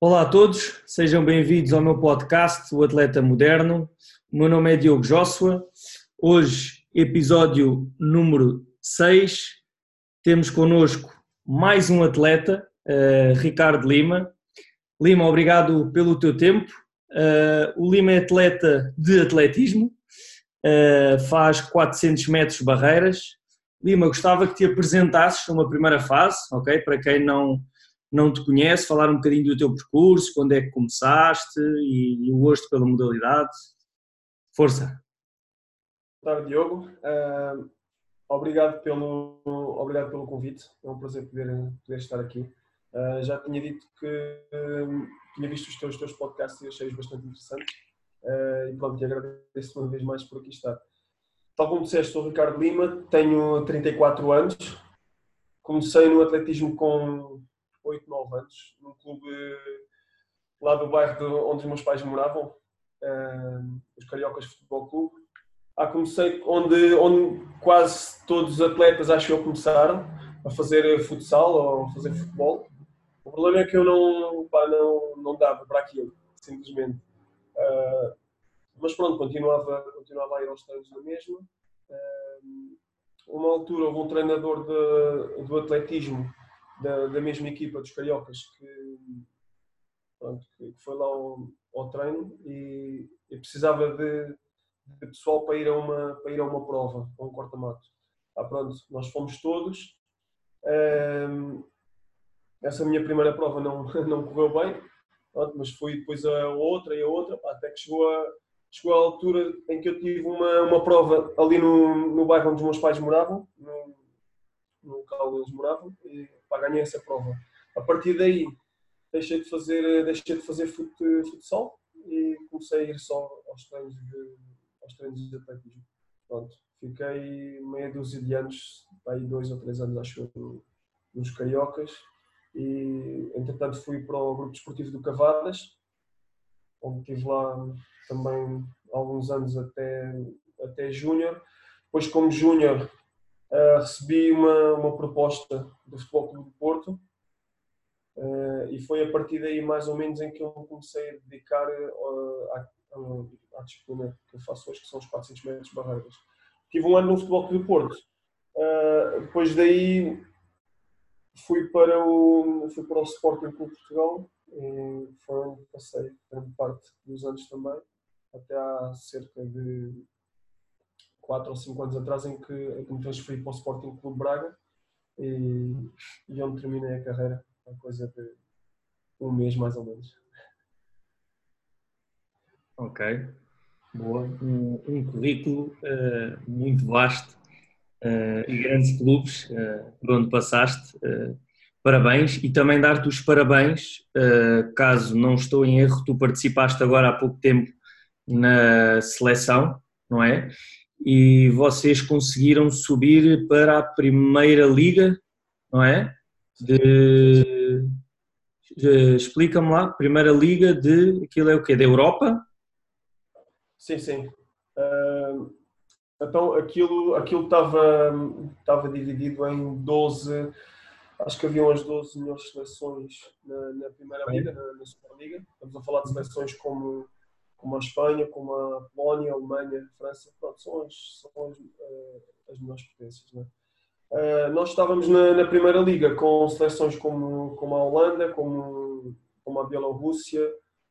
Olá a todos, sejam bem-vindos ao meu podcast, O Atleta Moderno. O meu nome é Diogo Joshua. Hoje, episódio número 6, temos connosco mais um atleta, uh, Ricardo Lima. Lima, obrigado pelo teu tempo. Uh, o Lima é atleta de atletismo, uh, faz 400 metros barreiras. Lima, gostava que te apresentasses uma primeira fase, ok? Para quem não, não te conhece, falar um bocadinho do teu percurso, quando é que começaste e, e o gosto pela modalidade. Força! Boa tarde, Diogo. Uh, obrigado, pelo, obrigado pelo convite. É um prazer poder, poder estar aqui. Uh, já tinha dito que uh, tinha visto os teus, teus podcasts e achei-os bastante interessantes. e pronto, te agradeço uma vez mais por aqui estar. Tal como disseste, sou Ricardo Lima, tenho 34 anos. Comecei no atletismo com 8, 9 anos, num clube lá do bairro de onde os meus pais moravam, uh, os Cariocas Futebol Clube. Ah, comecei onde, onde quase todos os atletas, acho eu, começaram a fazer futsal ou a fazer futebol. O problema é que eu não, pá, não, não dava para aquilo, simplesmente. Uh, mas pronto, continuava, continuava a ir aos treinos na mesma. Uh, uma altura houve um treinador de, do atletismo da, da mesma equipa dos Cariocas que, pronto, que foi lá ao, ao treino e, e precisava de, de, pessoal para ir, a uma, para ir a uma prova, a um corta-mato. Ah, pronto, nós fomos todos. Um, essa minha primeira prova não, não correu bem, pronto, mas fui depois a outra e a outra, até que chegou a, chegou a altura em que eu tive uma, uma prova ali no, no bairro onde os meus pais moravam, no, no local onde eles moravam, e pá, ganhei essa prova. A partir daí deixei de fazer, deixei de fazer fut, futsal e comecei a ir só aos treinos de, aos treinos de atletismo. Pronto, fiquei meia dúzia de anos, aí dois ou três anos acho nos Cariocas e entretanto fui para o grupo desportivo do Cavadas, onde estive lá também alguns anos até, até júnior. Depois como júnior uh, recebi uma, uma proposta do Futebol Clube do Porto uh, e foi a partir daí mais ou menos em que eu comecei a dedicar uh, à, disciplina que eu faço hoje, que são os 400 metros barreiras. Tive um ano no Futebol Clube do Porto. depois daí fui para o, fui para o Sporting Clube Portugal e foi onde passei grande parte dos anos também, até há cerca de 4 ou 5 anos atrás em que, em que me transferi para o Sporting Clube Braga e, e onde terminei a carreira, a coisa de um mês mais ou menos. Ok, boa. Um, um currículo uh, muito vasto uh, e grandes clubes uh, por onde passaste. parabéns e também dar-te os parabéns, caso não estou em erro, tu participaste agora há pouco tempo na seleção, não é? E vocês conseguiram subir para a primeira liga, não é? De, de explica-me lá, primeira liga de aquilo é o quê? Da Europa? Sim, sim. Uh, então aquilo aquilo estava estava dividido em 12 acho que haviam as 12 melhores seleções na, na primeira liga, na, na Superliga. Estamos a falar de seleções como como a Espanha, como a Polónia, a Alemanha, a França, pronto, são as, são as, uh, as melhores potências. Né? Uh, nós estávamos na, na, Primeira Liga com seleções como, como a Holanda, como, como a Bielorrússia,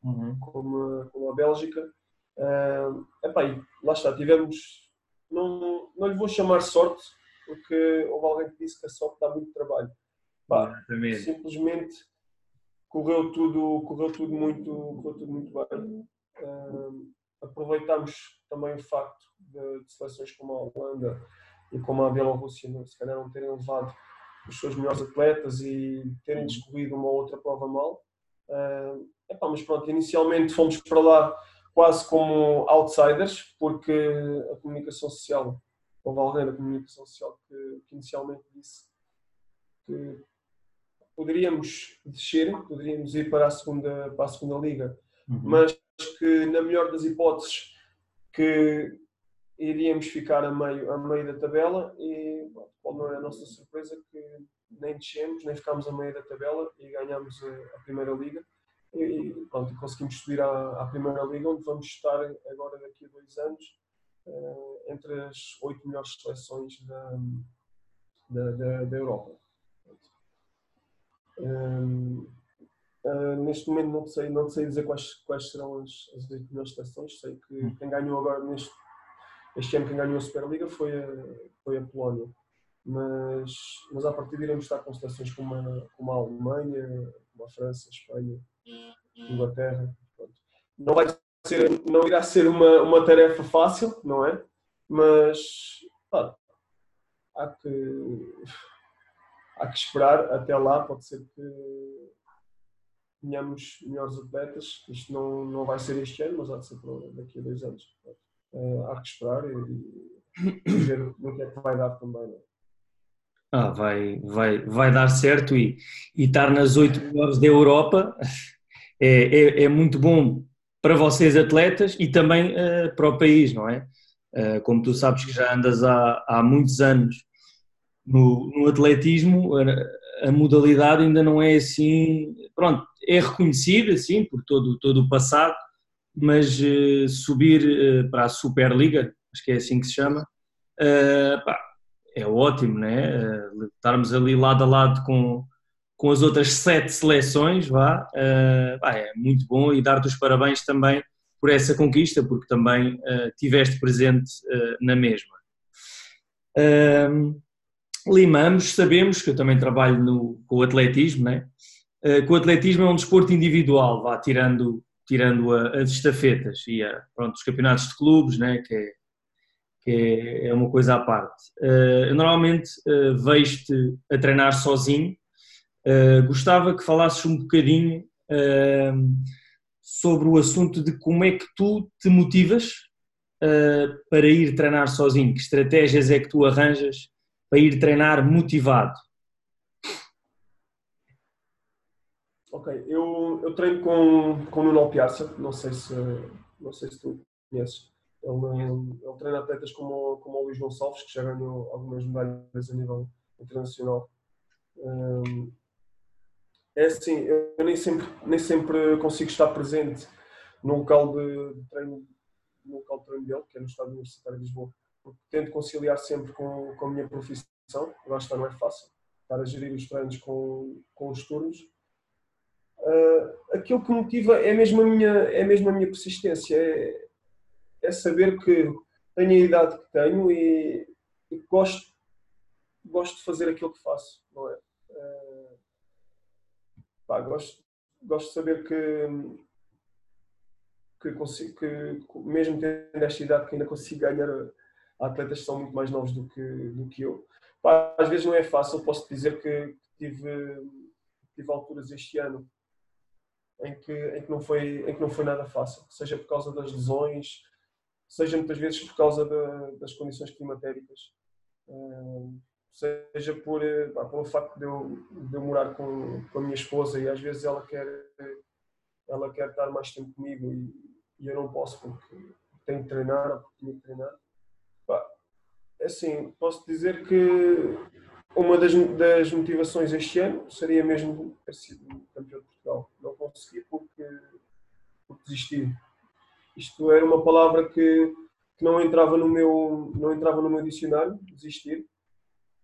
uhum. como, como a Bélgica. Uh, epá, lá está, tivemos, não, não lhe vou chamar sorte, porque houve alguém que disse que a sorte dá muito trabalho. Bah, simplesmente correu tudo, correu tudo muito, correu tudo muito bem uh, aproveitamos também o facto de, de, seleções como a Holanda e como a Bielorrússia, se calhar não terem levado os seus melhores atletas e terem descobrido uma outra prova mal. Uh, epá, mas pronto, inicialmente fomos para lá quase como outsiders, porque a comunicação social, houve alguém da comunicação social que, que inicialmente disse que poderíamos descer, poderíamos ir para a segunda, para a segunda liga, uhum. mas que, na melhor das hipóteses, que iríamos ficar a meio, a meio da tabela e qual não é a nossa surpresa que nem descemos, nem ficámos a meio da tabela e ganhamos a, a Primeira Liga e pronto, conseguimos subir à, à, Primeira Liga onde vamos estar agora daqui a dois anos uh, entre as oito melhores seleções da, da, da, da Europa. Um, uh, neste momento não sei, não sei dizer quais, quais serão as, as melhores seleções, sei que hum. quem ganhou agora neste este ano quem ganhou a Superliga foi a, foi a Polónia. Mas, mas a partir iremos estar com seleções como a, como a Alemanha, como a França, a Espanha, a Inglaterra. Pronto. Não, vai ser, não irá ser uma, uma tarefa fácil, não é? Mas pá, há, que, há que esperar até lá. Pode ser que tenhamos melhores atletas. Isto não, não vai ser este ano, mas há de ser daqui a dois anos. Uh, há que esperar e, e ver no que é que vai dar também. É? Ah, vai, vai, vai dar certo e, e estar nas oito melhores da Europa é, é, é, muito bom para vocês atletas e também uh, para o país, não é? Uh, como tu sabes que já andas há, há muitos anos no, no atletismo, a, modalidade ainda não é assim, pronto, é reconhecida assim por todo, todo o passado, mas uh, subir uh, para a Superliga, acho que é assim que se chama, uh, pá, é ótimo, né? estarmos ali lado a lado com, com as outras sete seleções, vá, pá, é muito bom e dar-te os parabéns também por essa conquista, porque também tiveste presente na mesma. Limamos, sabemos que eu também trabalho no, com o atletismo, né? que o atletismo é um desporto individual, vá tirando tirando a, as estafetas e a, pronto, os campeonatos de clubes, né, que, é, que é, é uma coisa à parte. Eu normalmente uh, vejo-te a treinar sozinho. Gostava que falasses um bocadinho sobre o assunto de como é que tu te motivas para ir treinar sozinho. Que estratégias é que tu arranjas para ir treinar motivado? Ok, eu, eu treino com, com o Nuno Piazza, não sei se, não sei se tu conheces. Ele, ele treina atletas como, como o Luís Gonçalves, que já ganhou algumas medalhas a nível internacional. Um, é assim, eu nem sempre, nem sempre consigo estar presente no local de treino, no local de treino dele, que é no Estado Universitário de Lisboa, porque tento conciliar sempre com, com a minha profissão, lá está, não é fácil, estar a gerir os treinos com, com os turnos, uh, aquilo que motiva é mesmo a minha, é mesmo a minha persistência, é, é saber que tenho a idade que tenho e, e gosto, gosto de fazer aquilo que faço, não é? Uh, pá, gosto, gosto de saber que, que, consigo, que mesmo tendo esta idade que ainda consigo ganhar atletas que são muito mais novos do que, do que eu. Pá, às vezes não é fácil, posso dizer que tive, tive alturas este ano em que, em que, não, foi, em que não foi nada fácil, seja por causa das lesões, seja muitas vezes por causa de, das condições climatéricas, seja por, pá, pelo facto de eu, de eu morar com, com a minha esposa e às vezes ela quer, ela quer estar mais tempo comigo e, e eu não posso porque tenho que treinar ou porque tenho que treinar. Assim, posso dizer que uma das, das motivações este ano seria mesmo ter sido campeão de Portugal. Não consegui porque, porque desisti. Isto era uma palavra que, que, não, entrava no meu, não entrava no meu dicionário, desistir.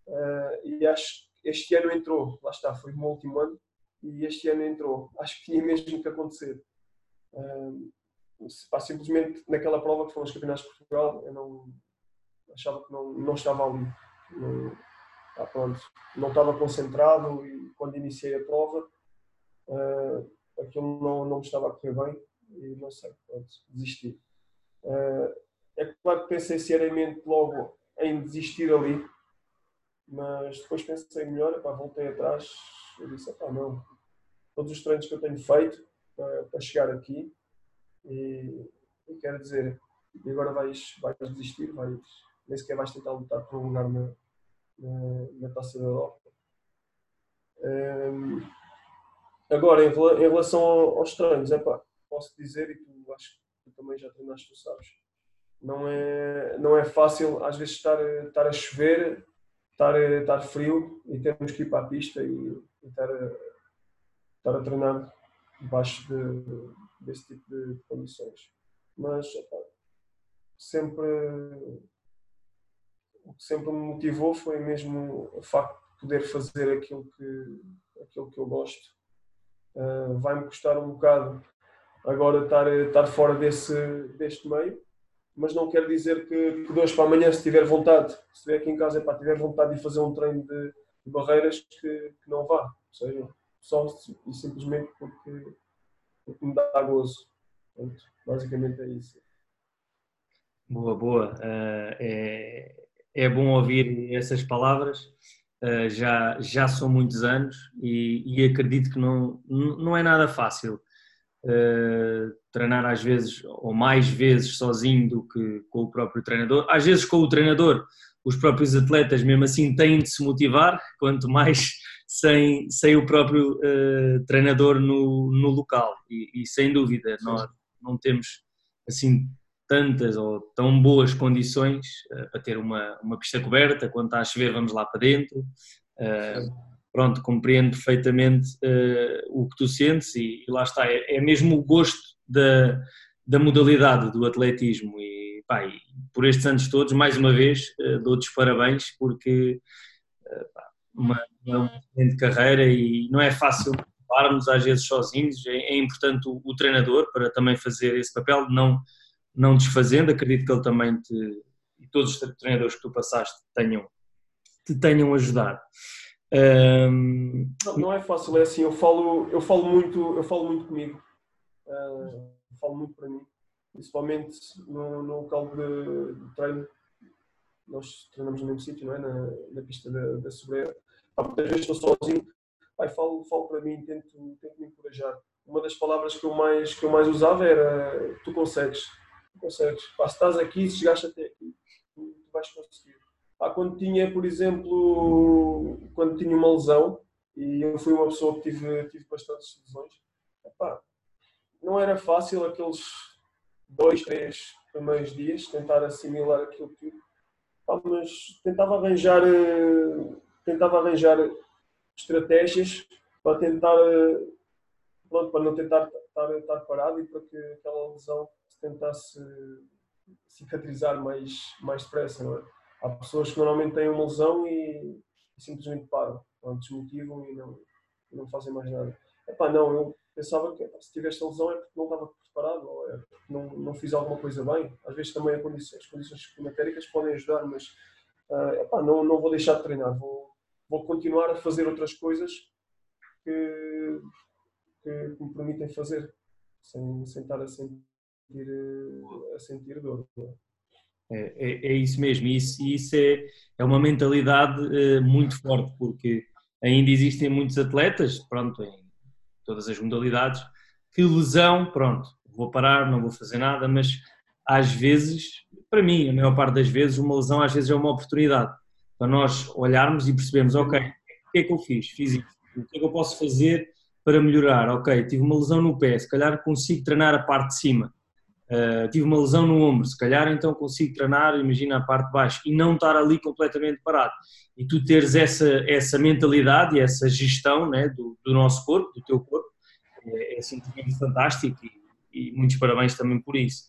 Uh, e acho que este ano entrou. Lá está, foi o meu último ano e este ano entrou. Acho que tinha mesmo que acontecer. Uh, simplesmente naquela prova que foram os campeonatos de Portugal, eu não achava que não, não estava ali. Não, ah, pronto, não estava concentrado e quando iniciei a prova uh, aquilo não, não me estava a correr bem e não sei, pronto, desisti. Uh, é claro que pensei seriamente logo em desistir ali, mas depois pensei melhor, epá, voltei atrás e disse, não, todos os treinos que eu tenho feito para, para chegar aqui e, e quero dizer, e agora vais, vais desistir, vais, nem sequer vais tentar lutar por um lugar na, na, na Taça da Europa. Um, agora, em, em, relação aos treinos, é pá, posso dizer, e tu acho que tu também já treinaste, tu sabes, não é, não é fácil às vezes estar, estar a chover, estar, estar frio e termos que ir para a pista e, e estar, a, estar a treinar debaixo de, desse tipo de, condições. Mas sempre o que sempre me motivou foi mesmo o facto de poder fazer aquilo que, aquilo que eu gosto. Uh, Vai-me custar um bocado agora estar, estar fora desse, deste meio, mas não quer dizer que, que de hoje para amanhã, se tiver vontade, se estiver aqui em casa, epá, tiver vontade de fazer um treino de, de barreiras, que, que, não vá. Ou seja, só e simplesmente porque, porque me dá gozo. Basicamente é isso. Boa, boa. Uh, é, é bom ouvir essas palavras. Uh, já, já são muitos anos e, e, acredito que não, não é nada fácil uh, treinar às vezes ou mais vezes sozinho do que com o próprio treinador. Às vezes com o treinador, os próprios atletas mesmo assim têm de se motivar, quanto mais sem, sem o próprio uh, treinador no, no local. E, e sem dúvida, nós não temos assim tantas ou tão boas condições uh, para ter uma, uma pista coberta, quando está a chover vamos lá para dentro. Uh, pronto, compreendo perfeitamente uh, o que tu sentes e, e lá está, é, é, mesmo o gosto da, da modalidade do atletismo. E, pá, e por estes anos todos, mais uma vez, dou-te os parabéns porque pá, uma, uma excelente carreira e não é fácil pararmos às vezes sozinhos, é, é importante o, o treinador para também fazer esse papel, não não desfazendo, acredito que ele também te, e todos os treinadores que tu passaste tenham, te tenham ajudado. Um... Não, não, é fácil, é assim, eu falo, eu falo muito, eu falo muito comigo, uh, falo muito para mim, principalmente no, no local de, de, treino, nós treinamos no mesmo sítio, não é? na, na pista da, da Sobreira, muitas vezes estou sozinho, pai, falo, falo para mim, tento, tento me encorajar. Uma das palavras que eu mais, que eu mais usava era tu consegues, consegues. Pá, estás aqui, se chegaste até aqui, tu, vais conseguir. Pá, quando tinha, por exemplo, quando tinha uma lesão, e eu fui uma pessoa que tive, tive bastantes lesões, pá, não era fácil aqueles dois, três primeiros dias tentar assimilar aquilo tudo, pá, mas tentava arranjar, tentava arranjar estratégias para tentar, pronto, para não tentar estar, estar parado e para que aquela lesão tentasse cicatrizar mais, mais depressa, não é? Há pessoas que normalmente têm uma lesão e, e simplesmente param, não, desmotivam e não, e não fazem mais nada. Epá, não, eu pensava que se tivesse a lesão é porque não estava preparado ou é porque não, não fiz alguma coisa bem. Às vezes também as condições climatéricas podem ajudar, mas uh, epá, não, não vou deixar de treinar, vou, vou continuar a fazer outras coisas que, que, que me permitem fazer, sem, sem estar a sentir, a sentir dor. É, é, é, isso mesmo, e isso, isso é, é uma mentalidade uh, muito forte, porque ainda existem muitos atletas, pronto, em todas as modalidades, que lesão, pronto, vou parar, não vou fazer nada, mas às vezes, para mim, a maior parte das vezes, uma lesão às vezes é uma oportunidade para nós olharmos e percebermos, ok, o que é que eu fiz? Fiz isto, o que é que eu posso fazer para melhorar? Ok, tive uma lesão no pé, se calhar consigo treinar a parte de cima Uh, tive uma lesão no ombro, se calhar então consigo treinar, imagina a parte de baixo, e não estar ali completamente parado. E tu teres essa, essa mentalidade e essa gestão né, do, do nosso corpo, do teu corpo, é, é simplesmente fantástico e, e, muitos parabéns também por isso.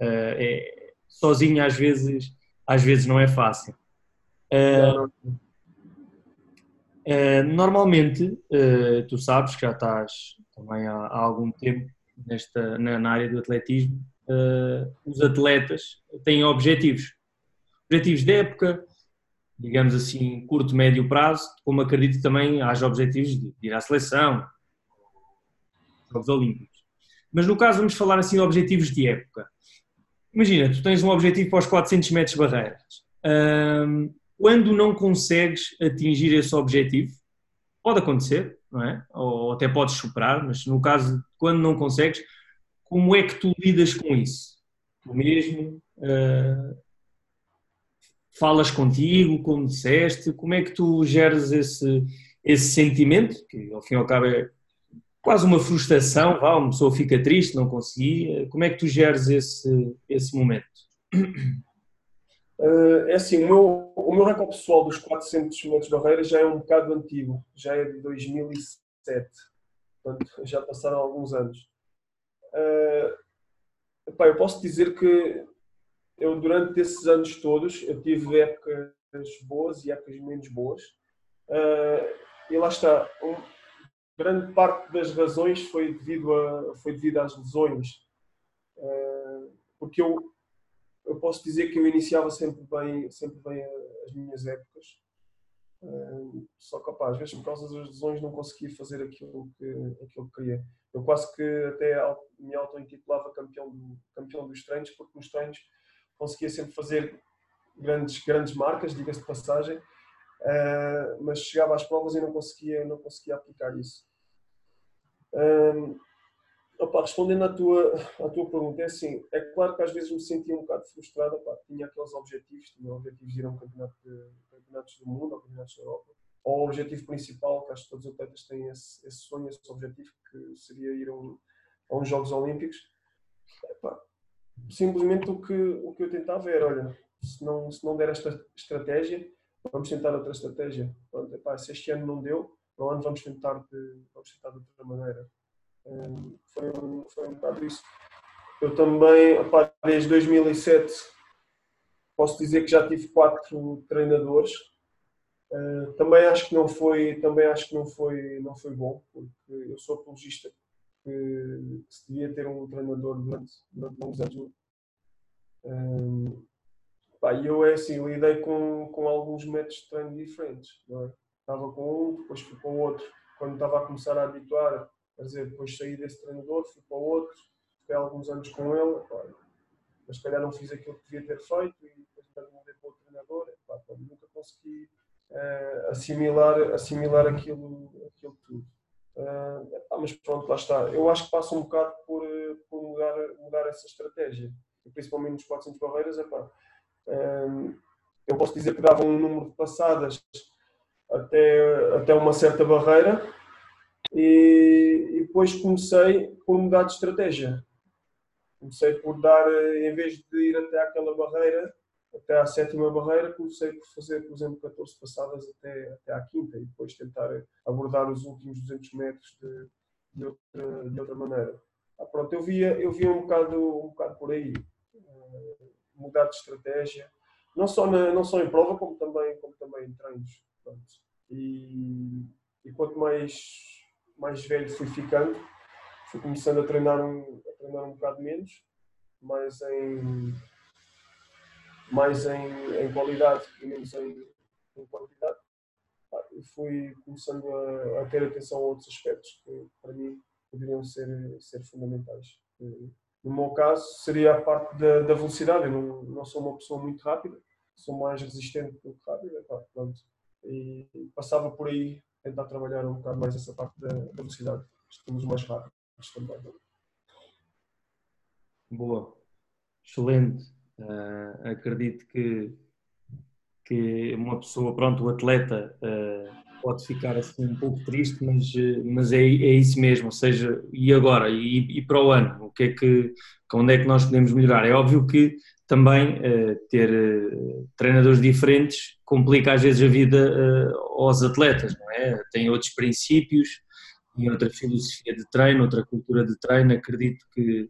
Uh, é, sozinho às vezes, às vezes não é fácil. Uh, normalmente, tu sabes que já estás também há, há algum tempo nesta, na, na área do atletismo, uh, os atletas têm objetivos. Objetivos de época, digamos assim, curto, médio prazo, como acredito também haja objetivos de ir à seleção, Jogos Olímpicos. Mas no caso vamos falar assim de objetivos de época. Imagina, tu tens um objetivo para os 400 metros barreiras. Um, quando não consegues atingir esse objetivo, pode acontecer, não é? Ou até podes superar, mas no caso, quando não consegues, como é que tu lidas com isso? Tu mesmo uh, falas contigo, como disseste, como é que tu geres esse, esse sentimento, que ao fim e ao cabo é quase uma frustração, vá, uma pessoa fica triste, não conseguia, como é que tu geres esse, esse momento? Uh, é assim, o meu, o meu recorde pessoal dos 400 metros de barreira já é um bocado antigo, já é de 2007, portanto já passaram alguns anos. Uh, epá, eu posso dizer que eu durante esses anos todos eu tive épocas boas e épocas menos boas. Uh, e lá está, um, grande parte das razões foi devido, a, foi devido às lesões. Uh, porque eu, eu posso dizer que eu iniciava sempre bem, sempre bem as minhas épocas. Só que, opa, às vezes, por causa das lesões, não conseguia fazer aquilo que, aquilo que queria. Eu quase que até me auto-intitulava campeão, campeão dos treinos, porque nos treinos conseguia sempre fazer grandes, grandes marcas, diga-se de passagem, uh, mas chegava às provas e não conseguia, não conseguia aplicar isso. Opa, respondendo à tua, à tua pergunta, é assim, é claro que às vezes me sentia um bocado frustrado, opa, tinha aqueles objetivos, tinha objetivos de ir a um campeonato de, campeonatos do mundo, ou campeonatos da Europa, ou o objetivo principal, que acho que todos os atletas têm esse, esse sonho, esse objetivo, que seria ir a, um, a uns Jogos Olímpicos. Simplesmente o que, o que eu tentava era, olha, se não, se não der esta estratégia, vamos tentar outra estratégia. Pronto, se este ano não deu, para o ano vamos tentar de, vamos tentar de outra maneira. Um, foi, foi um bocado isso. Eu também, epá, desde 2007, posso dizer que já tive quatro treinadores. Uh, também acho que não foi, também acho que não foi, não foi bom, porque eu sou apologista que, se devia ter um treinador durante, durante longos anos. Um, pá, eu é assim, lidei com, com alguns métodos de treino diferentes. É? Estava com um, depois fui o outro. Quando estava a começar a habituar, quer dizer, depois saí desse treinador, fui para outro, fiquei alguns anos com ele, pá, mas se calhar não fiz aquilo que devia ter feito e depois mudei para outro treinador. Pá, nunca consegui uh, assimilar, assimilar aquilo, aquilo tudo. Uh, mas pronto, lá está. Eu acho que passa um bocado por, eh, por mudar, mudar essa estratégia, principalmente nos 400 barreiras. Epá, uh, eu posso dizer que dava um número de passadas até, até uma certa barreira e, e depois comecei por mudar de estratégia. Comecei por dar, eh, em vez de ir até aquela barreira, até à sétima barreira, comecei por fazer, por exemplo, 14 passadas até, até à quinta e depois tentar abordar os últimos 200 metros de, de, outra, de outra maneira. Ah, pronto, eu via, eu via um, bocado, um bocado por aí, uh, mudar de estratégia, não só, na, não só em prova, como também, como também em treinos. Pronto. E, e quanto mais, mais velho fui ficando, fui começando a treinar um, a treinar um bocado menos, mais em mais em, em qualidade e menos em, em quantidade. Fui começando a, a, ter atenção a outros aspectos que, para mim, poderiam ser, ser fundamentais. No meu caso, seria a parte da, da velocidade. Eu não, não, sou uma pessoa muito rápida, sou mais resistente do que rápida. pronto. E passava por aí tentar trabalhar um bocado mais essa parte da, da velocidade. Estamos mais rápidos também. Boa, excelente. Uh, acredito que, que uma pessoa, pronto, o atleta uh, pode ficar assim um pouco triste, mas, mas é, é isso mesmo, ou seja, e agora? E, e, para o ano? O que é que, onde é que nós podemos melhorar? É óbvio que também uh, ter treinadores diferentes complica às vezes a vida aos atletas, não é? Tem outros princípios e outra filosofia de treino, outra cultura de treino, acredito que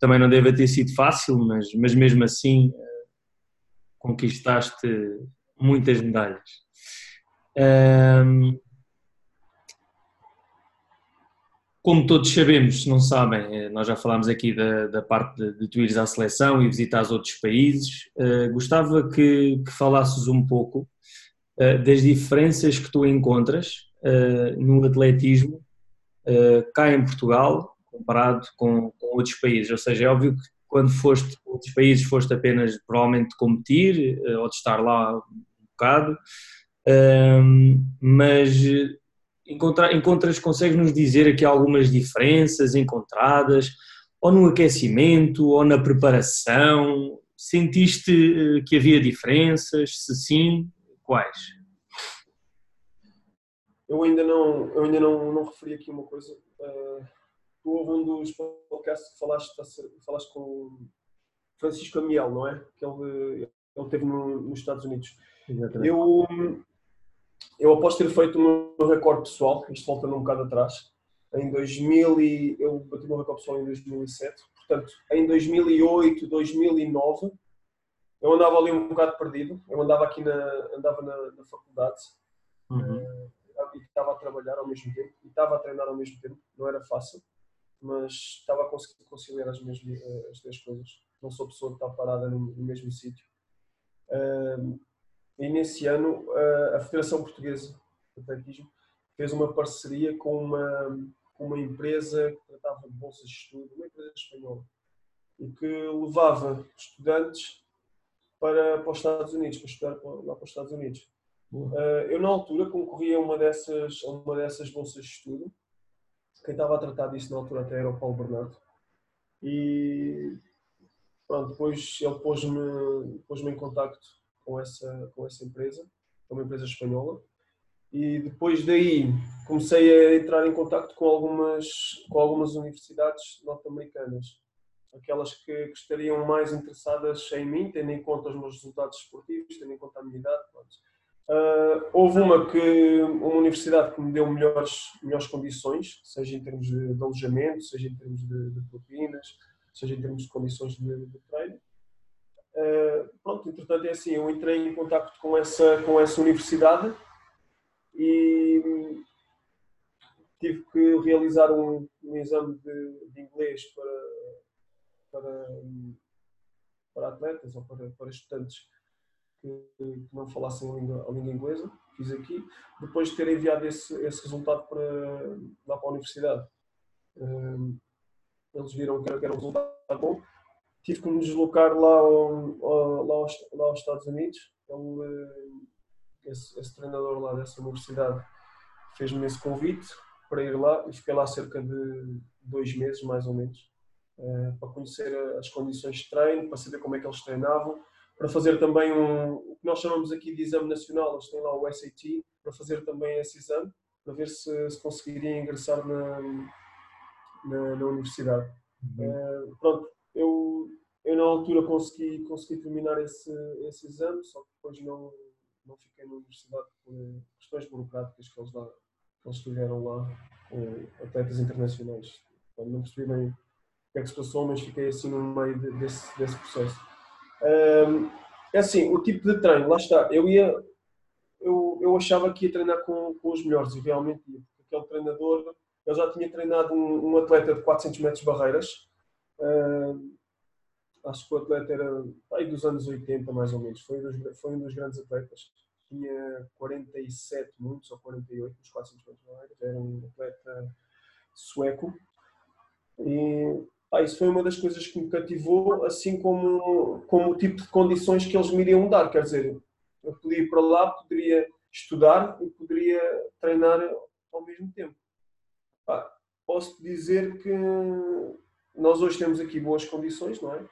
também não deve ter sido fácil, mas, mas mesmo assim eh, conquistaste muitas medalhas. Um, como todos sabemos, se não sabem, eh, nós já falámos aqui da, da parte de, de tu ires à seleção e visitar outros países. Uh, gostava que, que, falasses um pouco uh, das diferenças que tu encontras uh, no atletismo cá em Portugal comparado com, com, outros países. Ou seja, é óbvio que quando foste a outros países foste apenas provavelmente competir ou de estar lá um bocado, um, mas encontra, encontras, consegues nos dizer aqui algumas diferenças encontradas, ou no aquecimento, ou na preparação? Sentiste eh, que havia diferenças? Se sim, quais? Eu ainda não, eu ainda não, não referi aqui uma coisa. Uh tu houve um dos podcasts que falaste, falaste com, Francisco Amiel, não é? Que ele, ele teve no, nos Estados Unidos. Exatamente. Eu, eu após ter feito o meu recorde pessoal, isto voltando um bocado atrás, em 2000 e, eu bati o meu recorde pessoal em 2007, portanto, em 2008, 2009, eu andava ali um bocado perdido, eu andava aqui na, andava na, na faculdade, Uhum. eh, e estava a trabalhar ao mesmo tempo, e estava a treinar ao mesmo tempo, não era fácil, mas estava a conseguir conciliar as, mesmas, eh, as três coisas. Não sou pessoa que está parada no, no mesmo sítio. E nesse ano, a- Federação Portuguesa de Atletismo fez uma parceria com uma, com uma empresa que tratava de bolsas de estudo, uma empresa espanhola, e que levava estudantes para, para os Estados Unidos, para estudar lá para os Estados Unidos. Uh, eu, na altura, concorri a uma dessas, a uma dessas bolsas de estudo. Quem estava a tratar disso na altura até era o Paulo Bernardo. E pronto, depois ele pôs-me pôs em contacto com essa, com essa empresa, é uma empresa espanhola. E depois daí comecei a entrar em contacto com algumas, com algumas universidades norte-americanas. Aquelas que, que estariam mais interessadas em mim, tendo em conta os meus resultados esportivos, tendo em conta a minha idade. Uh, houve uma que uma universidade que me deu melhores, melhores condições, seja em termos de, de alojamento, seja em termos de, de propinas, seja em termos de condições de, de treino. Uh, pronto, entretanto é assim, eu entrei em contato com essa, com essa universidade e tive que realizar um, um exame de, de inglês para, para, para atletas ou para, para estudantes que, que não falassem a língua, a língua inglesa, fiz aqui, depois de ter enviado esse, esse resultado para, lá para a universidade. Um, eles viram que era um resultado bom. Tive que me deslocar lá, ao, ao, lá, aos, lá aos Estados Unidos. Ele, esse, esse treinador lá dessa universidade fez-me esse convite para ir lá e fiquei lá cerca de dois meses, mais ou menos, uh, para conhecer as condições de treino, para saber como é que eles treinavam, para fazer também um, o que nós chamamos aqui de exame nacional, eles têm lá o SAT, para fazer também esse exame, para ver se, se conseguiria ingressar na, na, na universidade. Uhum. Uh, pronto, eu, eu na altura consegui, consegui terminar esse, esse exame, só que depois não, não fiquei na universidade por questões burocráticas que eles, lá, que eles tiveram lá, atletas internacionais. Então, não percebi bem o que é que se passou, mas fiquei assim no meio de, desse, desse processo. Um, é assim, o tipo de treino, lá está, eu ia, eu, eu achava que ia treinar com, com os melhores e realmente ia, porque aquele treinador, eu já tinha treinado um, um atleta de 400 metros barreiras, acho que o atleta era aí dos anos 80 mais ou menos, foi, dos, foi um dos grandes atletas, tinha 47 muitos ou 48 nos 400 metros era um atleta sueco e ah, isso foi uma das coisas que me cativou, assim como, como o tipo de condições que eles me iriam dar. Quer dizer, eu podia ir para lá, poderia estudar e poderia treinar ao mesmo tempo. Ah, posso dizer que nós hoje temos aqui boas condições, não é?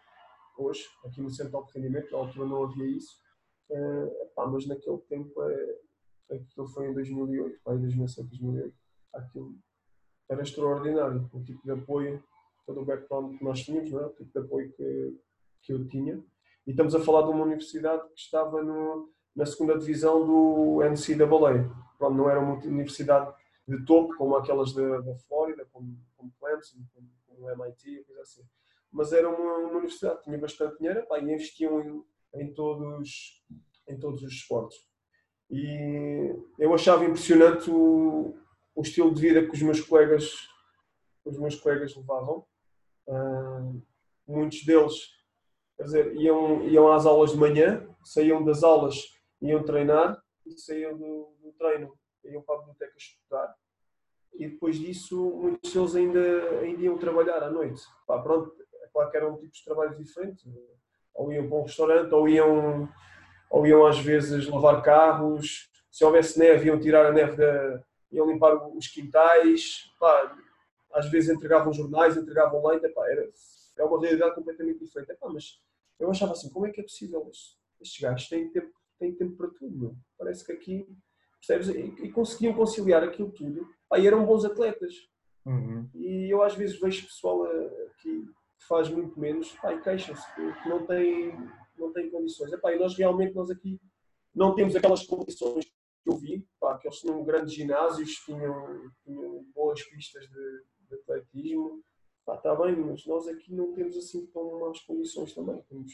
Hoje, aqui no Centro de Alto Rendimento, na altura não havia isso, uh, pá, mas naquele tempo, é, aquilo foi em 2008, pá, em 2007, 2008, aquilo era extraordinário, o tipo de apoio todo o background que nós tínhamos, não é? o tipo de apoio que, que eu tinha. E estamos a falar de uma universidade que estava no, na segunda divisão do NCAA. Pronto, não era uma universidade de topo, como aquelas da, da Flórida, como, como Clemson, como, como o MIT, coisa assim. Mas era uma, uma universidade que tinha bastante dinheiro pá, e investiam em, em, todos, em todos os esportes. E eu achava impressionante o, o estilo de vida que os meus colegas, os meus colegas levavam. Uh, muitos deles quer dizer, iam, iam às aulas de manhã, saíam das aulas, iam treinar e saíam do, do treino, iam para a biblioteca estudar. E depois disso, muitos deles ainda, ainda iam trabalhar à noite. Pá, pronto, é claro que eram tipos de trabalhos diferentes. Ou iam para um restaurante, ou iam, ou iam às vezes lavar carros. Se houvesse neve, iam tirar a neve da. iam limpar os quintais. Pá, às vezes entregavam jornais, entregavam leite, epá, era, é uma realidade completamente diferente. Mas eu achava assim, como é que é possível? Estes gajos têm tempo, têm tempo para tudo, meu. Parece que aqui, percebes? E, e conseguiam conciliar aquilo tudo. E eram bons atletas. Uhum. E eu às vezes vejo pessoal aqui que faz muito menos pá, e queixam-se que não tem, não tem condições. Epá, e nós realmente nós aqui não temos aquelas condições que eu vi, pá, que eles tinham grandes ginásios, tinham, tinham boas pistas de, de atletismo. Está bem, mas nós aqui não temos assim tão más condições também. Temos,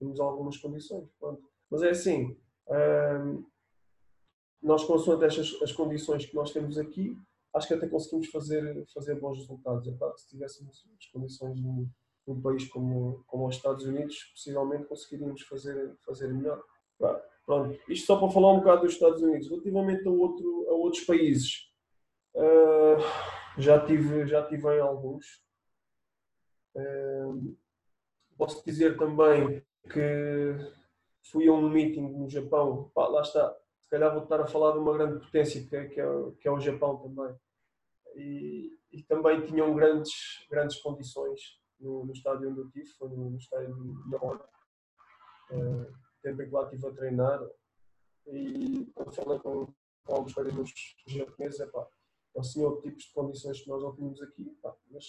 temos algumas condições. Pronto. Mas é assim, hum, nós consoante estas as condições que nós temos aqui, acho que até conseguimos fazer, fazer bons resultados. É claro se tivéssemos as condições num, país como, como os Estados Unidos, possivelmente conseguiríamos fazer, fazer melhor. Pronto, isto só para falar um bocado dos Estados Unidos. Relativamente a, outro, a outros países, uh, já, tive, já tive em alguns. Uh, posso dizer também que fui a um meeting no Japão. Pá, lá está, calhar vou estar a falar de uma grande potência que é, que é, que é o Japão também. E, e, também tinham grandes, grandes condições no, no estádio onde eu tive, foi no, no estádio de Yamona. Uh, tempo em que lá estive a treinar e quando falei com, com alguns treinadores japoneses, é pá, eles tinham outro tipos de condições que nós não tínhamos aqui, pá, mas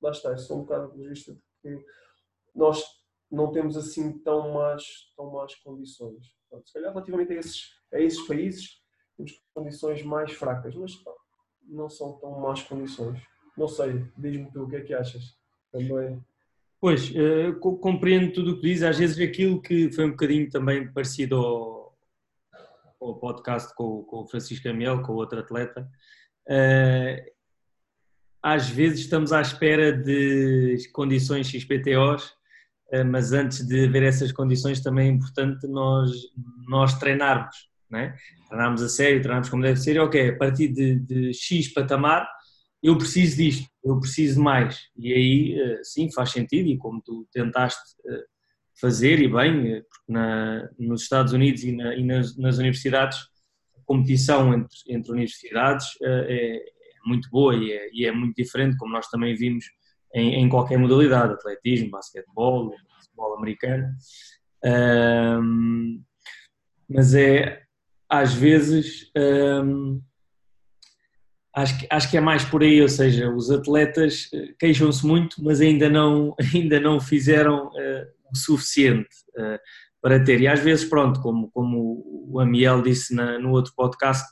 lá está, eu sou um bocado de vista de que nós não temos assim tão más, tão más condições. Pronto, se calhar relativamente a esses, a esses países temos condições mais fracas, mas não são tão más condições. Não sei, diz-me tu o que é que achas também. Pois, uh, compreendo tudo o que diz. Às vezes aquilo que foi um bocadinho também parecido ao, ao podcast com, com o Francisco Amiel, com outro atleta. Uh, às vezes estamos à espera de condições XPTOs eh, mas antes de ver essas condições também é importante nós, nós treinarmos, né? a sério, treinarmos como deve ser, ok, a partir de, de X patamar eu preciso disto, eu preciso de mais, e aí eh, sim faz sentido, e como tu tentaste eh, fazer, e bem, porque na, nos Estados Unidos e, na, e nas, nas, universidades, a competição entre, entre universidades é, é muito boa e é, e é muito diferente, como nós também vimos em, em qualquer modalidade, atletismo, basquetebol, futebol americano. Um, mas é, às vezes, um, acho, que, acho que é mais por aí, ou seja, os atletas eh, queixam-se muito, mas ainda não, ainda não fizeram uh, o suficiente uh, para ter. E às vezes, pronto, como, como o Amiel disse na, no outro podcast,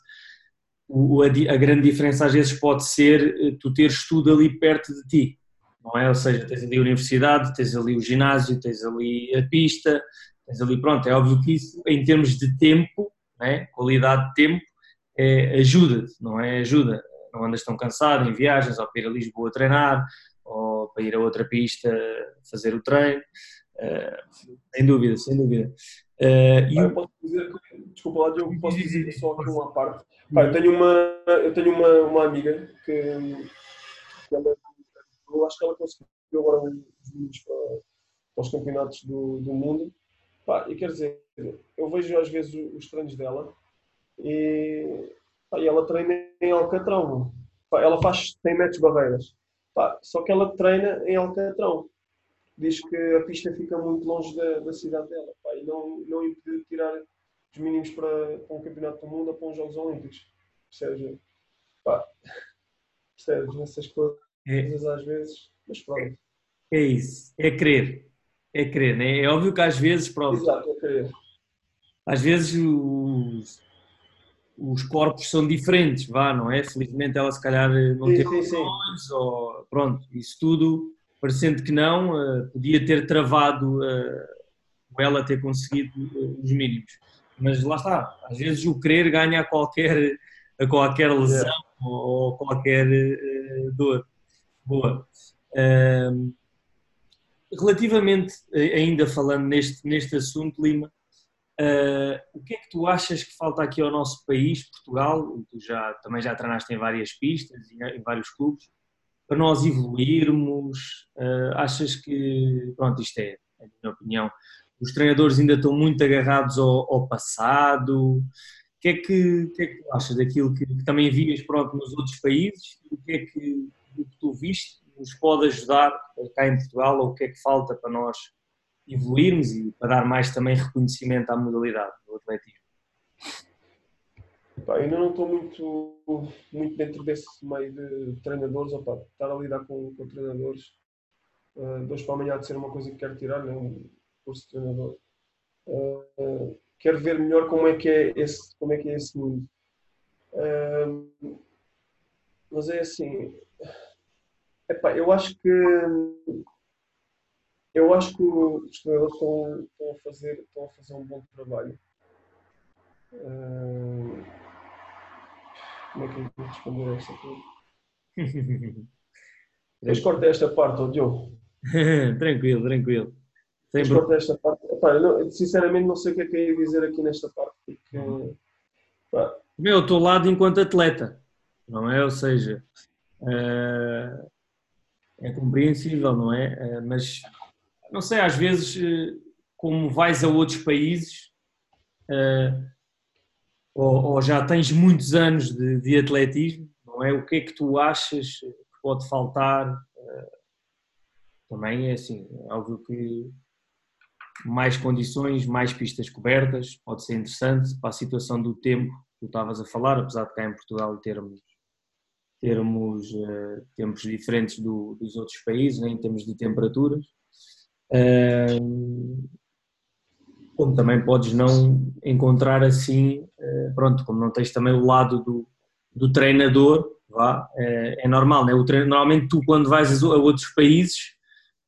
o, a, a, grande diferença às vezes pode ser tu teres tudo ali perto de ti não é? Ou seja, tens ali a universidade, tens ali o ginásio, tens ali a pista, tens ali, pronto, é óbvio que isso em termos de tempo, é? qualidade de tempo, é, ajuda-te, não é? Ajuda. Não andas tão cansado em viagens, ou para ir a Lisboa treinar, ou para ir a outra pista fazer o treino. Uh, sem dúvida, sem dúvida. Uh, e eu posso dizer, desculpa lá, eu posso dizer só aqui uma parte. Pá, eu tenho uma, eu tenho uma, uma amiga que, que ela eu acho que ela conseguiu agora os números para, para, os campeonatos do, do mundo. Pá, e quer dizer, eu vejo às vezes os treinos dela e, pá, e ela treina em Alcatrão. Pá, ela faz 100 metros barreiras. Pá, só que ela treina em Alcatrão. Diz que a pista fica muito longe da, da cidade dela. Pá, e não, não impediu de tirar os mínimos para, para um campeonato do mundo ou para os Jogos Olímpicos. Seja, pá, percebes, nessas coisas é, às vezes, mas pronto. É isso, é querer. É querer, né? É óbvio que às vezes, pronto. Exato, é querer. Às vezes os, os corpos são diferentes, vá, não é? Felizmente ela se calhar não sim, teve sim, ou pronto, isso tudo, parecendo que não, uh, podia ter travado uh, ela ter conseguido uh, os mínimos. Mas lá está, às vezes o querer ganha a qualquer, a qualquer lesão yeah. ou, ou qualquer dor. Boa. Um, relativamente, eh, ainda falando neste, neste assunto, Lima, uh, o que é que tu achas que falta aqui ao nosso país, Portugal? Tu já, também já treinaste em várias pistas, em, vários clubes, para nós evoluirmos? Uh, achas que, pronto, isto é, é a minha opinião, os treinadores ainda estão muito agarrados ao, ao passado? O que, é que, que, é que tu achas daquilo que, que também vias pronto, nos outros países? O que é que que tu viste nos pode ajudar cá em Portugal ou o que é que falta para nós evoluirmos e para dar mais também reconhecimento à modalidade do atletismo? Pá, ainda não estou muito, muito dentro desse meio de treinadores, opa, estar a lidar com, com treinadores. Uh, dois para amanhã de ser uma coisa que quero tirar, né? um curso de treinador. Uh, quero ver melhor como é que é esse, como é que é esse mundo. Uh, mas é assim, epá, eu acho que eu acho que os treinadores estão, estão, a fazer, estão a fazer um bom trabalho. Uh, como é que eu vou responder a esta pergunta? Mas corta esta parte, oh, Diogo. tranquilo, tranquilo. Mas corta esta parte. Epá, não, sinceramente não sei o que é que eu ia dizer aqui nesta parte. Porque. Meu, estou lado enquanto atleta, não é? Ou seja, uh, é compreensível, não é? Uh, mas não sei, às vezes, uh, como vais a outros países, ou, ou, já tens muitos anos de, de, atletismo, não é? O que é que tu achas que pode faltar? também é assim, é óbvio que mais condições, mais pistas cobertas, pode ser interessante para a situação do tempo que tu estavas a falar, apesar de cá em Portugal termos, termos uh, tempos diferentes do, dos outros países, né, em termos de temperaturas. Uh, como também podes não encontrar assim, uh, pronto, como não tens também o lado do, do treinador, vá, é normal, né? o treino, normalmente tu quando vais a outros países,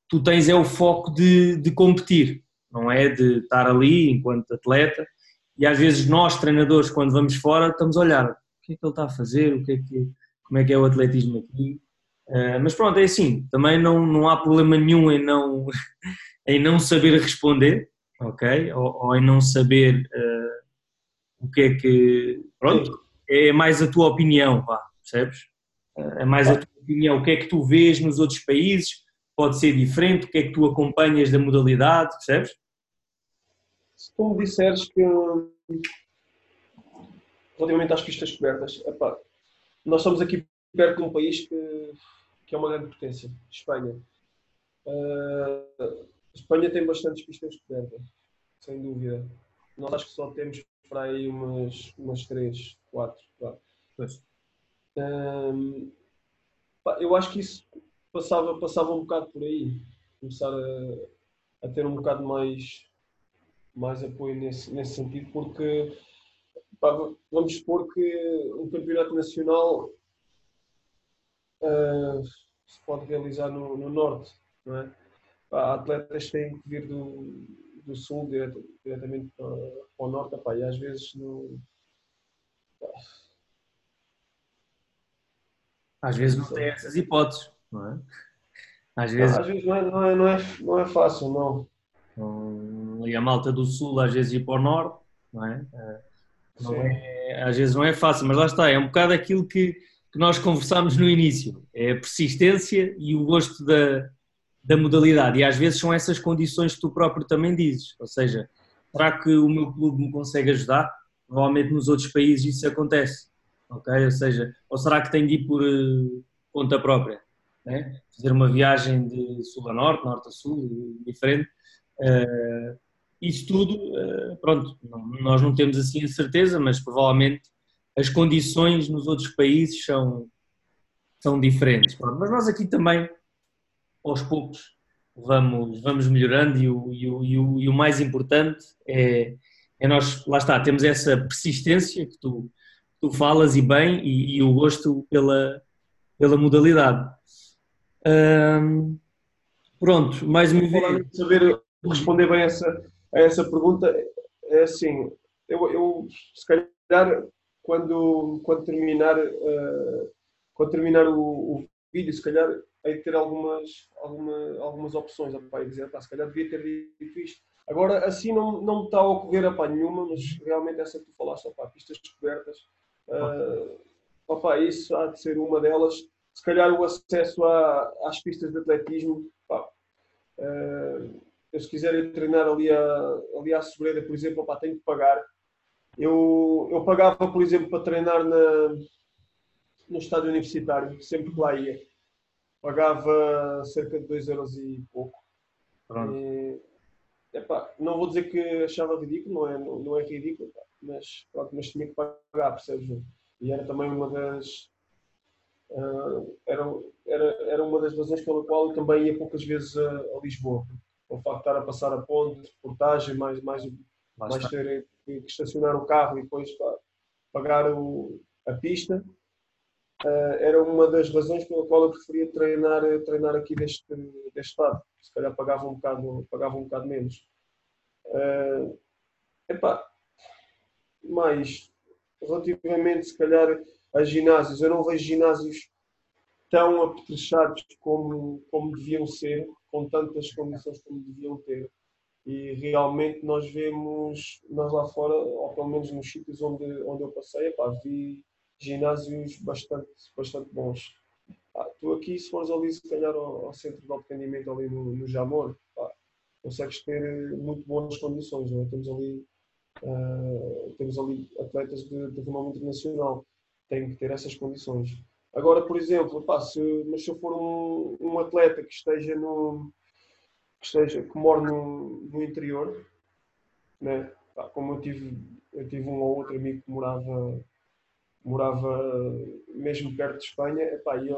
tu tens é o foco de, de competir, não é de estar ali enquanto atleta. E às vezes nós, treinadores, quando vamos fora, estamos a olhar o que é que ele está a fazer, o que é que, como é que é o atletismo aqui. Uh, mas pronto, é assim, também não, não há problema nenhum em não, em não saber responder, ok? Ou, ou em não saber uh, o que é que. Pronto, é mais a tua opinião, vá, percebes? Uh, é mais a tua opinião, o que é que tu vês nos outros países, pode ser diferente, o que é que tu acompanhas da modalidade, percebes? Se tu me disseres que relativamente às pistas cobertas, epá, nós estamos aqui perto de um país que, que é uma grande potência, Espanha. Uh, Espanha tem bastantes pistas cobertas, sem dúvida. Nós acho que só temos para aí umas, umas três, quatro. Pois. Um, eu acho que isso passava, passava um bocado por aí. Começar a, a ter um bocado mais mais apoio nesse, nesse sentido, porque pá, vamos supor que um campeonato nacional uh, se pode realizar no, no norte, não é? Pá, atletas têm que vir do, do sul diretamente para, para o norte, pá, e às vezes não. Às vezes não tem essas hipóteses, não é? Às vezes, às vezes não, é, não, é, não, é, não é fácil, não. E a malta do sul às vezes ir para o norte, não é? É? Às vezes não é fácil, mas lá está, é um bocado aquilo que, que nós conversámos no início, é a persistência e o gosto da, da modalidade, e às vezes são essas condições que tu próprio também dizes, ou seja, será que o meu clube me consegue ajudar? Provavelmente nos outros países isso acontece, ok? Ou seja, ou será que tem de ir por uh, conta própria? Né? Fazer uma viagem de sul a norte, norte a sul, diferente, Uh, isso tudo, uh, pronto, nós não temos assim a certeza, mas provavelmente as condições nos outros países são, são diferentes. Pronto, mas nós aqui também, aos poucos, vamos, vamos melhorando e o, e o, e o, e o mais importante é, é nós, lá está, temos essa persistência que tu, tu falas e bem e, e o gosto pela, pela modalidade. pronto, mais uma vez. Saber responder bem essa, essa pergunta, é assim, eu, eu se calhar quando, quando terminar, uh, quando terminar o, o, vídeo, se calhar hei de ter algumas, alguma, algumas opções, e dizer, se calhar devia ter dito isto. Agora, assim não, não está a ocorrer opa, nenhuma, mas realmente essa que tu falaste, opa, pistas descobertas, uh, opa, isso há de ser uma delas. Se calhar o acesso a, às pistas de atletismo, uh, eu se quiser ir treinar ali a, ali à Sobreda, por exemplo, opa, tenho que pagar. Eu, eu pagava, por exemplo, para treinar na, no estádio universitário, sempre que lá ia. Pagava cerca de 2 euros e pouco. E, epá, não vou dizer que achava ridículo, não é, não, não é ridículo, mas, pronto, mas tinha que pagar, percebes? E era também uma das. Uh, era, era, era uma das razões pela qual eu também ia poucas vezes a, a Lisboa. O facto de estar a passar a ponte, portagem, mais, mais, mais ter que estacionar o carro e depois pagar o, a pista, uh, era uma das razões pela qual eu preferia treinar, treinar aqui deste, deste estado. Se calhar pagava um bocado, pagava um bocado menos. Uh, epá, mas relativamente, se calhar, a ginásios, eu não vejo ginásios tão apetrechados como, como deviam ser, com tantas condições como deviam ter. E realmente nós vemos, nós lá fora, ou pelo menos nos sítios onde, onde eu passei, epá, vi ginásios bastante, bastante bons. Ah, tu aqui, se fores ali, se calhar ao, ao centro de alto rendimento, ali no, no Jamor, pá, consegues ter muito boas condições. Não é? Temos ali Uh, temos ali atletas de, de renome internacional, têm que ter essas condições. Agora, por exemplo, pá, se, mas se eu for um, um atleta que esteja no que esteja que mora no, no interior, né? Pá, como eu tive, eu tive um ou outro amigo que morava morava mesmo perto de Espanha, epá, e,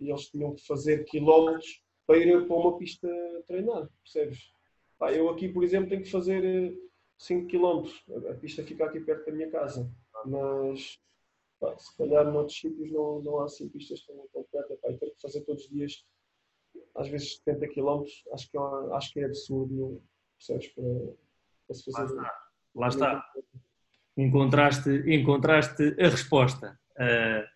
e eles tinham que fazer quilómetros para ir para uma pista treinar, percebes? Pá, eu aqui, por exemplo, tenho que fazer 5 km. A pista fica aqui perto da minha casa. Mas pá, se calhar noutros sítios não, não há assim pistas tão, tão perto. Pá, e ter que fazer todos os dias, às vezes 70 km, acho que é, acho que é absurdo, não, percebes? Para, para se fazer. Lá está. Lá está. Encontraste, encontraste a resposta. Uh,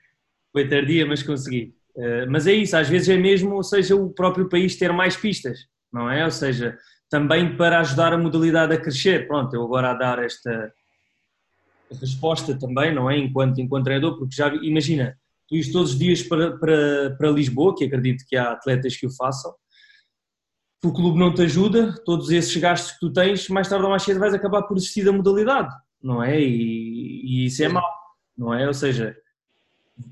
foi tardia, mas consegui. Uh, mas é isso, às vezes é mesmo, ou seja, o próprio país ter mais pistas, não é? Ou seja, também para ajudar a modalidade a crescer. Pronto, eu agora a dar esta resposta também, não é? Enquanto, enquanto treinador, porque já imagina, tu ires todos os dias para, para, para Lisboa, que acredito que há atletas que o façam, o clube não te ajuda, todos esses gastos que tu tens, mais tarde ou mais cedo vais acabar por desistir da modalidade, não é? E, e isso é mau, não é? Ou seja,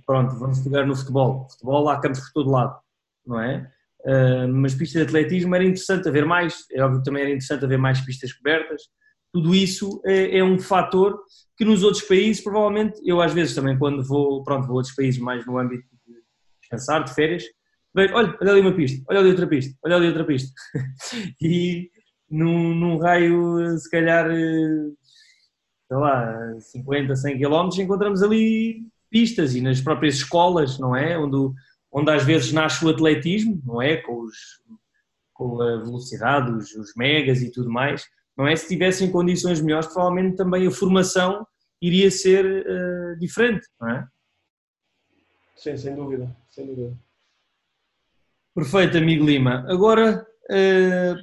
pronto, vamos pegar no futebol. Futebol há campos por todo lado, não é? Uh, mas pistas de atletismo era interessante haver mais, é óbvio que também era interessante haver mais pistas cobertas. Tudo isso é, é, um fator que nos outros países, provavelmente, eu às vezes também quando vou, pronto, vou a outros países mais no âmbito de descansar, de férias, vejo, olha, olha ali uma pista, olha ali outra pista, olha ali outra pista. e num, num raio, se calhar, sei lá, 50, 100 km, encontramos ali pistas e nas próprias escolas, não é? Onde onde às vezes nasce o atletismo, não é? Com, os, com a velocidade, os, os, megas e tudo mais, não é? Se tivessem condições melhores, provavelmente também a formação iria ser uh, diferente, não é? Sim, sem dúvida, sem dúvida. Perfeito, amigo Lima. Agora, uh,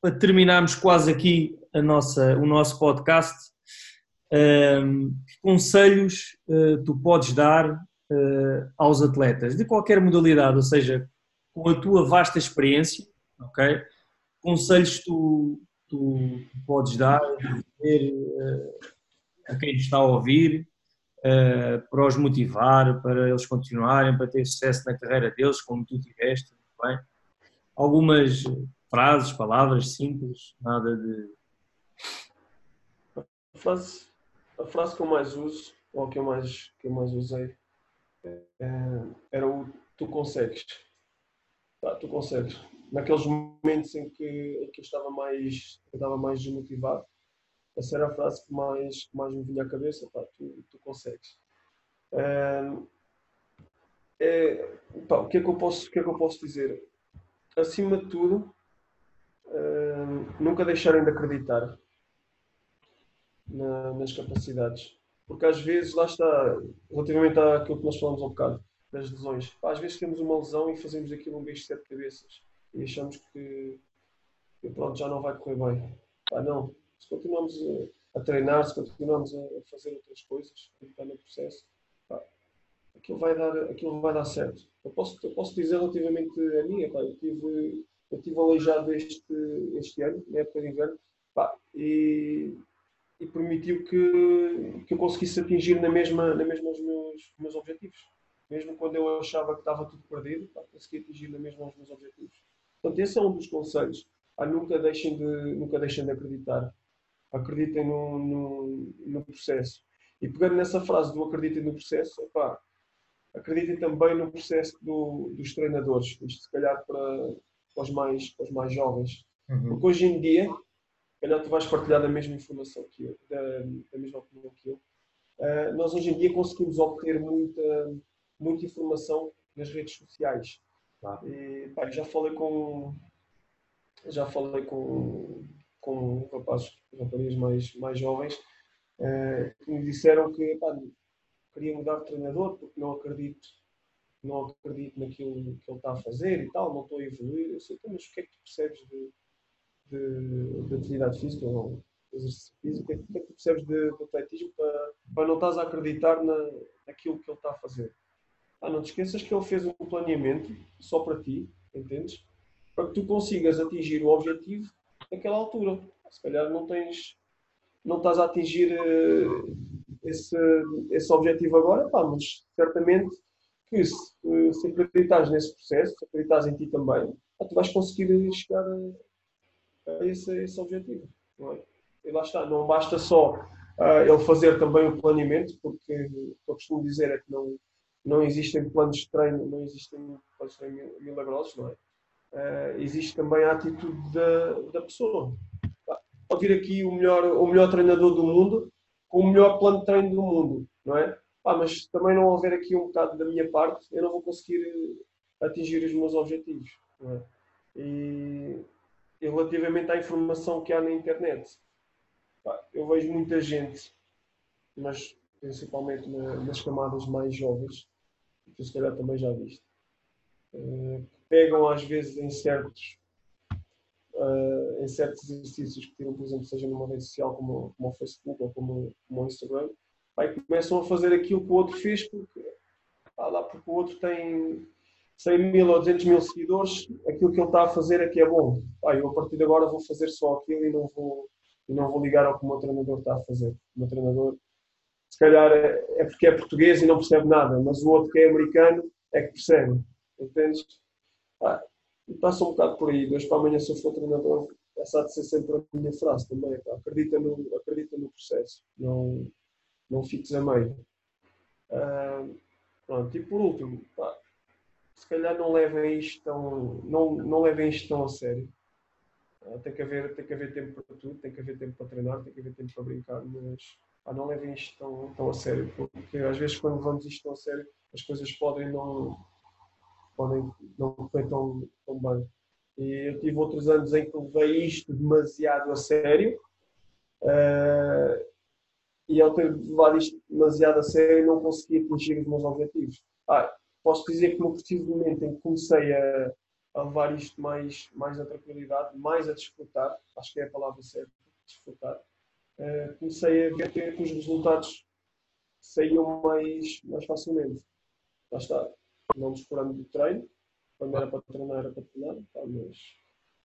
para terminarmos quase aqui a nossa, o nosso podcast, uh, que conselhos tu podes dar aos atletas de qualquer modalidade, ou seja, com a tua vasta experiência, ok? Conselhos tu, tu podes dar dizer, uh, a quem está a ouvir uh, para os motivar, para eles continuarem, para ter sucesso na carreira deles, como tu tiveste, bem? Algumas frases, palavras simples, nada de. A frase, a frase que eu mais uso, ou que eu mais, que eu mais usei, é, era o tu consegues. Tá, tu consegues. Naqueles momentos em que, em que eu estava mais, eu estava mais desmotivado, essa era a frase que mais, que mais me vinha à cabeça, pá, tu, tu consegues. É, é, pá, o, que é que eu posso, o que é que eu posso dizer? Acima de tudo, nunca deixarem de acreditar na, nas capacidades porque às vezes, lá está, relativamente àquilo que nós falamos há um bocado, das lesões, às vezes temos uma lesão e fazemos aquilo um bicho de sete cabeças e achamos que, que, pronto, já não vai correr bem. Pá, não, se continuamos a, a, treinar, se continuamos a, fazer outras coisas, a no processo, pá, aquilo, vai dar, aquilo vai dar certo. Eu posso, eu posso dizer relativamente a mim, pá, eu tive, eu tive aleijado este, este ano, na época de inverno, pá, e e permitiu que, que eu conseguisse atingir na mesma, na mesma os meus, meus objetivos. Mesmo quando eu achava que estava tudo perdido, pá, consegui atingir na mesma os meus objetivos. Portanto, esse é um dos conselhos. Ah, nunca, deixem de, nunca deixem de acreditar. Acreditem no, no, no processo. E pegando nessa frase do acreditem no processo, acreditem também no processo do, dos treinadores, isto se calhar para, para, os, mais, para os mais jovens. Uhum. Porque hoje em dia, calhar tu vais partilhar da mesma informação que eu, da, da mesma opinião que eu, uh, nós hoje em dia conseguimos obter muita, muita informação nas redes sociais. E, já falei com já falei com, com rapazes, raparigas mais, mais jovens uh, que me disseram que pá, queria mudar de treinador porque não acredito não acredito naquilo que ele está a fazer e tal, não estou a evoluir. Eu sei, então, mas o que é que tu percebes de, de, de atividade física ou exercício físico? O que é que tu percebes de, de atletismo para, para não estás a acreditar na, naquilo que ele está a fazer? Ah, não te esqueças que ele fez um planeamento só para ti, entendes? Para que tu consigas atingir o objetivo naquela altura. Se calhar não tens, não estás a atingir uh, esse, esse objetivo agora, pá, mas certamente que se, se acreditares nesse processo, se acreditares em ti também, pá, tu vais conseguir chegar a, a esse, esse objetivo. Não é? E lá está, não basta só uh, ele fazer também o planeamento, porque o que eu costumo dizer é que não não existem planos de treino, não existem planos de treino milagrosos, não é? Uh, existe também a atitude da, da pessoa. Pode vir aqui o melhor, o melhor treinador do mundo com o melhor plano de treino do mundo, não é? Ah, mas também não houver aqui um bocado da minha parte, eu não vou conseguir atingir os meus objetivos. É? E, e, relativamente à informação que há na internet, pá, eu vejo muita gente, mas principalmente na, nas camadas mais jovens, tu se calhar também já viste, uh, pegam às vezes em certos, uh, em certos exercícios que tiram, por exemplo, seja numa rede social como, como o Facebook ou como, como o Instagram, aí começam a fazer aquilo que o outro fez porque, ah, lá porque o outro tem 100 mil ou 200 mil seguidores, aquilo que ele está a fazer é que é bom. Ah, eu a partir de agora vou fazer só aquilo e não vou, e não vou ligar ao que o meu treinador está a fazer. O meu treinador se calhar é, é porque é português e não percebe nada, mas o outro que é americano é que percebe. Entendes? Ah, passa um bocado por aí. Hoje para amanhã, se eu for treinador, essa há de ser sempre a minha frase também. Pá. Acredita, no, acredita no processo, não, não fiques a meio. Ah, pronto, e por último, pá, se calhar não levem isto tão, não, não levem isto tão a sério. Ah, tem, que haver, tem que haver tempo para tudo, tem que haver tempo para treinar, tem que haver tempo para brincar, mas ah, não levem isto tão, tão a sério, porque às vezes quando levamos isto tão a sério, as coisas podem não, podem não correr tão, tão bem. E eu tive outros anos em que levei isto demasiado a sério, uh, e ao ter levado isto demasiado a sério, não consegui atingir os meus objetivos. Ah, posso dizer que no preciso momento em que comecei a, a levar isto mais, mais na tranquilidade, mais a desfrutar, acho que é a palavra certa, desfrutar, uh, comecei a ver que os resultados saíam mais, mais facilmente. Lá está, não descurando do treino, quando era para treinar era para treinar, tá, mas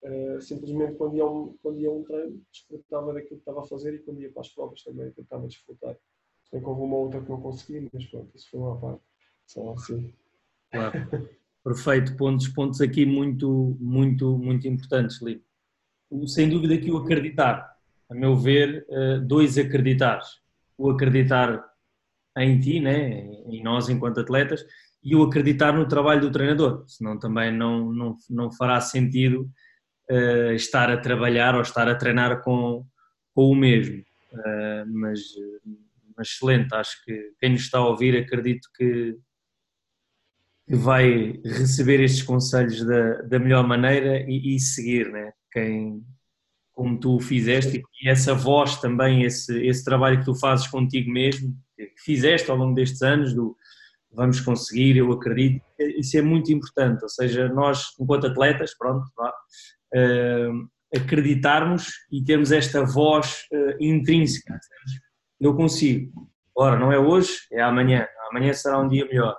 uh, simplesmente quando ia, um, quando ia um treino, desfrutava daquilo que estava a fazer e quando ia para as provas também tentava desfrutar. Tem que houve uma outra que não consegui, mas pronto, isso foi uma parte. Só assim. Claro. Perfeito, pontos, pontos aqui muito, muito, muito importantes, Lino. Sem dúvida que o acreditar a meu ver, eh, dois acreditares. O acreditar em ti, né, em nós enquanto atletas, e o acreditar no trabalho do treinador, senão também não, não, não fará sentido uh, estar a trabalhar ou estar a treinar com, com o mesmo. Uh, mas, mas excelente, acho que quem nos está a ouvir acredito que, que vai receber estes conselhos da, da melhor maneira e, e seguir, né? Quem, como tu fizeste e essa voz também, esse, esse trabalho que tu fazes contigo mesmo, que fizeste ao longo destes anos, do vamos conseguir, eu acredito, isso é muito importante, ou seja, nós enquanto atletas, pronto, vá, uh, acreditarmos e termos esta voz uh, intrínseca, eu consigo, ora, não é hoje, é amanhã, amanhã será um dia melhor,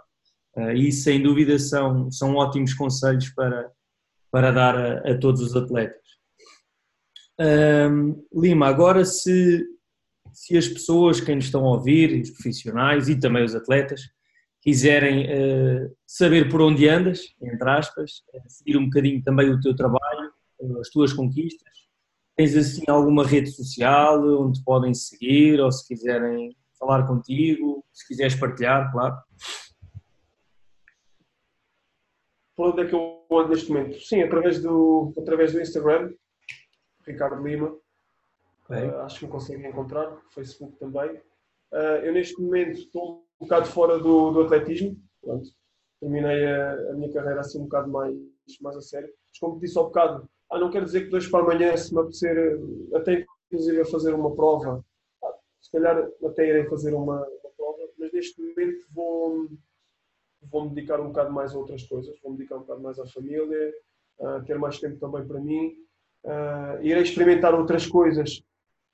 uh, e sem dúvida são, são ótimos conselhos para, para dar a, a todos os atletas. Lima, agora se, se as pessoas, quem nos estão a ouvir, os profissionais e também os atletas, quiserem uh, saber por onde andas, entre aspas, uh, seguir um bocadinho também o teu trabalho, uh, as tuas conquistas, tens assim alguma rede social onde podem seguir ou se quiserem falar contigo, se quiseres partilhar, claro. por onde é que eu ando neste momento? Sim, através do, através do Instagram, Ricardo Lima. Uh, acho que me conseguem encontrar, Facebook também. Uh, eu neste momento estou um bocado fora do, do atletismo. Pronto. Terminei a, a, minha carreira assim um bocado mais, mais a sério. Mas como disse há bocado, ah, não quero dizer que dois para amanhã, se me apetecer, até inclusive a fazer uma prova, ah, se calhar até irei fazer uma, uma prova, mas neste momento vou vou-me dedicar um bocado mais a outras coisas, vou-me dedicar um bocado mais à família, uh, ter mais tempo também para mim, uh, irei experimentar outras coisas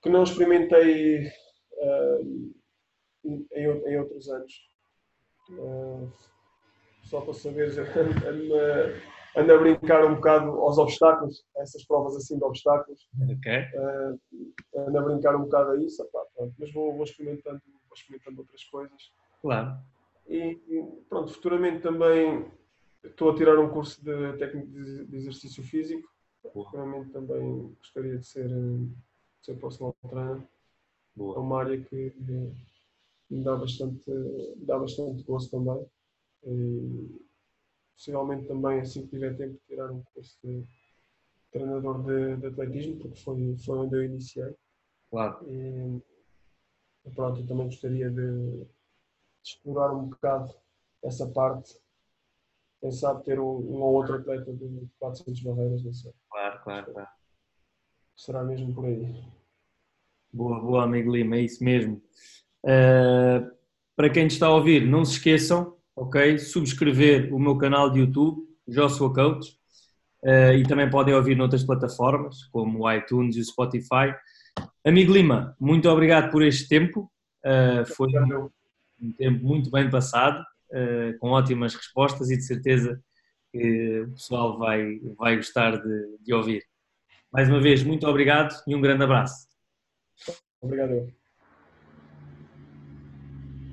que não experimentei uh, em, em, outros anos. Uh, só para saber, ando, ando a brincar um bocado aos obstáculos, a essas provas assim de obstáculos. Okay. Uh, ando a brincar um bocado a isso, mas vou, vou, experimentando, vou experimentando outras coisas. Claro. E, pronto, futuramente também estou a tirar um curso de técnico de exercício físico. Futuramente também gostaria de ser, de ser personal trainer. Boa. É uma área que me dá bastante, dá bastante gosto também. E, possivelmente também, assim que tiver tempo, tirar um curso de treinador de, de atletismo, porque foi, foi onde eu iniciei. Claro. E, pronto, eu também gostaria de explorar um bocado essa parte. Quem sabe ter um, um ou outro atleta de 400 barreiras, não sei. Claro, claro, claro. Será mesmo por aí. Boa, boa, amigo Lima, é isso mesmo. Uh, para quem está a ouvir, não se esqueçam, ok? Subscrever o meu canal de YouTube, Joshua Coach, uh, e também podem ouvir noutras plataformas, como o iTunes e o Spotify. Amigo Lima, muito obrigado por este tempo. Uh, foi um tempo muito bem passado, com ótimas respostas e de certeza que o pessoal vai, vai gostar de, de ouvir. Mais uma vez, muito obrigado e um grande abraço. Obrigado.